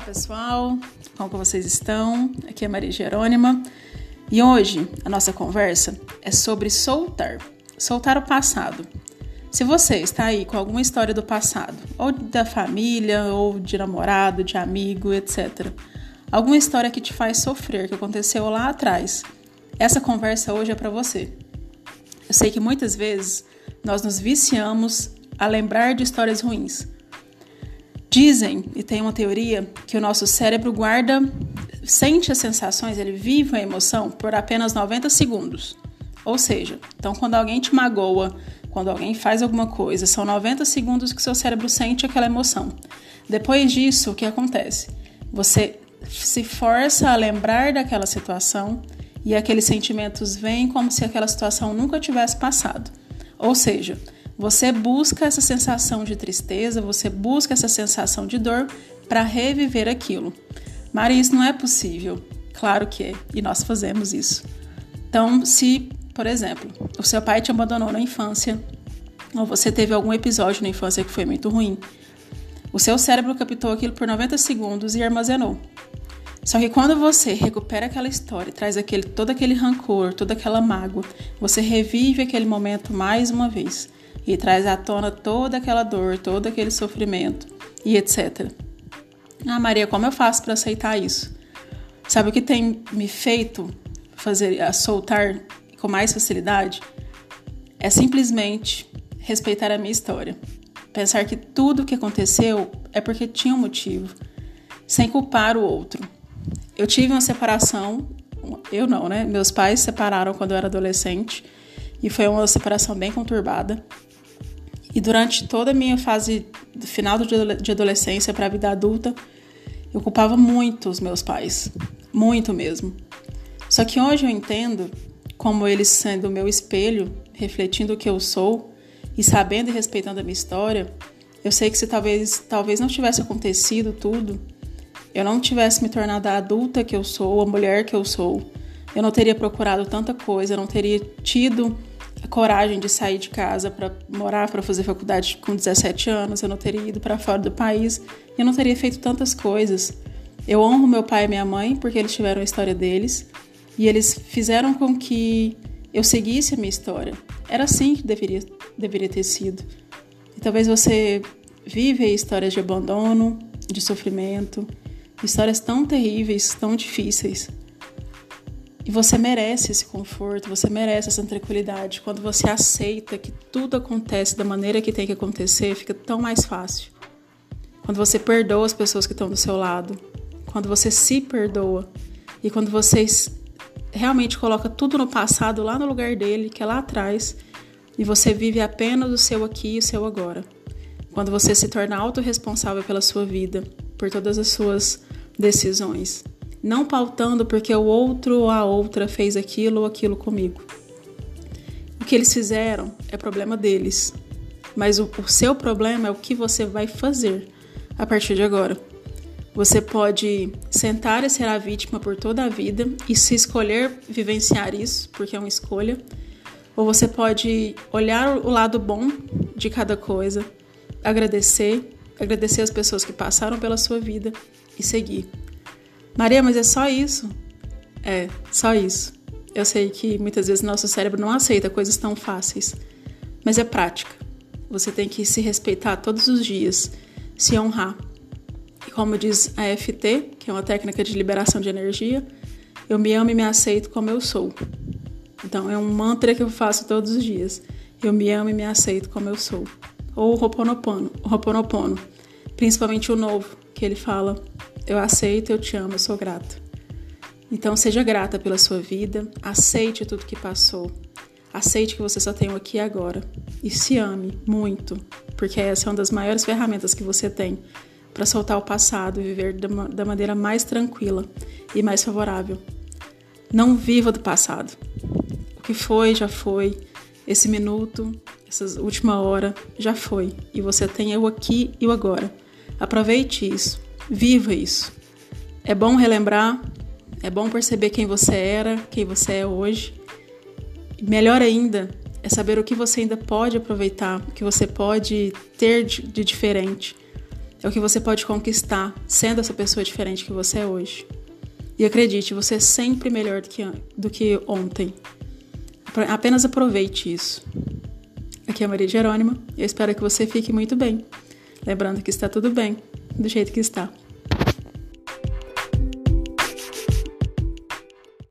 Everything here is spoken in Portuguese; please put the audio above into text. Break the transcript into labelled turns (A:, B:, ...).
A: Olá pessoal, como vocês estão? Aqui é Maria Jerônima e hoje a nossa conversa é sobre soltar, soltar o passado. Se você está aí com alguma história do passado, ou da família, ou de namorado, de amigo, etc., alguma história que te faz sofrer, que aconteceu lá atrás, essa conversa hoje é para você. Eu sei que muitas vezes nós nos viciamos a lembrar de histórias ruins Dizem, e tem uma teoria, que o nosso cérebro guarda, sente as sensações, ele vive a emoção por apenas 90 segundos. Ou seja, então quando alguém te magoa, quando alguém faz alguma coisa, são 90 segundos que seu cérebro sente aquela emoção. Depois disso, o que acontece? Você se força a lembrar daquela situação e aqueles sentimentos vêm como se aquela situação nunca tivesse passado. Ou seja, você busca essa sensação de tristeza, você busca essa sensação de dor para reviver aquilo. Maria, isso não é possível. Claro que é, e nós fazemos isso. Então, se, por exemplo, o seu pai te abandonou na infância, ou você teve algum episódio na infância que foi muito ruim, o seu cérebro captou aquilo por 90 segundos e armazenou. Só que quando você recupera aquela história, traz aquele, todo aquele rancor, toda aquela mágoa, você revive aquele momento mais uma vez e traz à tona toda aquela dor, todo aquele sofrimento e etc. Ah, Maria, como eu faço para aceitar isso? Sabe o que tem me feito fazer a soltar com mais facilidade? É simplesmente respeitar a minha história. Pensar que tudo o que aconteceu é porque tinha um motivo, sem culpar o outro. Eu tive uma separação, eu não, né? Meus pais se separaram quando eu era adolescente e foi uma separação bem conturbada. E durante toda a minha fase do final de adolescência para a vida adulta, eu culpava muito os meus pais, muito mesmo. Só que hoje eu entendo como eles sendo o meu espelho, refletindo o que eu sou e sabendo e respeitando a minha história, eu sei que se talvez, talvez não tivesse acontecido tudo, eu não tivesse me tornado a adulta que eu sou, a mulher que eu sou, eu não teria procurado tanta coisa, eu não teria tido coragem de sair de casa para morar, para fazer faculdade com 17 anos, eu não teria ido para fora do país, eu não teria feito tantas coisas. Eu honro meu pai e minha mãe porque eles tiveram a história deles e eles fizeram com que eu seguisse a minha história. Era assim que deveria, deveria ter sido. E talvez você vive histórias de abandono, de sofrimento, histórias tão terríveis, tão difíceis. E você merece esse conforto, você merece essa tranquilidade. Quando você aceita que tudo acontece da maneira que tem que acontecer, fica tão mais fácil. Quando você perdoa as pessoas que estão do seu lado, quando você se perdoa e quando você realmente coloca tudo no passado, lá no lugar dele, que é lá atrás, e você vive apenas o seu aqui e o seu agora. Quando você se torna autorresponsável pela sua vida, por todas as suas decisões não pautando porque o outro ou a outra fez aquilo ou aquilo comigo. O que eles fizeram é problema deles, mas o, o seu problema é o que você vai fazer a partir de agora. Você pode sentar e ser a vítima por toda a vida e se escolher vivenciar isso, porque é uma escolha, ou você pode olhar o lado bom de cada coisa, agradecer, agradecer as pessoas que passaram pela sua vida e seguir. Maria, mas é só isso? É, só isso. Eu sei que muitas vezes nosso cérebro não aceita coisas tão fáceis, mas é prática. Você tem que se respeitar todos os dias, se honrar. E como diz a FT, que é uma técnica de liberação de energia, eu me amo e me aceito como eu sou. Então é um mantra que eu faço todos os dias. Eu me amo e me aceito como eu sou. Ou o Ho'oponopono, o Ho'oponopono, principalmente o novo, que ele fala eu aceito, eu te amo, eu sou grata. Então seja grata pela sua vida, aceite tudo que passou. Aceite que você só tem o aqui e agora. E se ame muito, porque essa é uma das maiores ferramentas que você tem para soltar o passado e viver da maneira mais tranquila e mais favorável. Não viva do passado. O que foi, já foi. Esse minuto, essa última hora, já foi. E você tem o aqui e o agora. Aproveite isso. Viva isso. É bom relembrar, é bom perceber quem você era, quem você é hoje. Melhor ainda é saber o que você ainda pode aproveitar, o que você pode ter de, diferente. é o que você pode conquistar sendo essa pessoa diferente que você é hoje. E acredite, você é sempre melhor do que, do que ontem. Apenas aproveite isso. Aqui é a Maria Jerônima. Eu espero que você fique muito bem. Lembrando que está tudo bem, do jeito que está.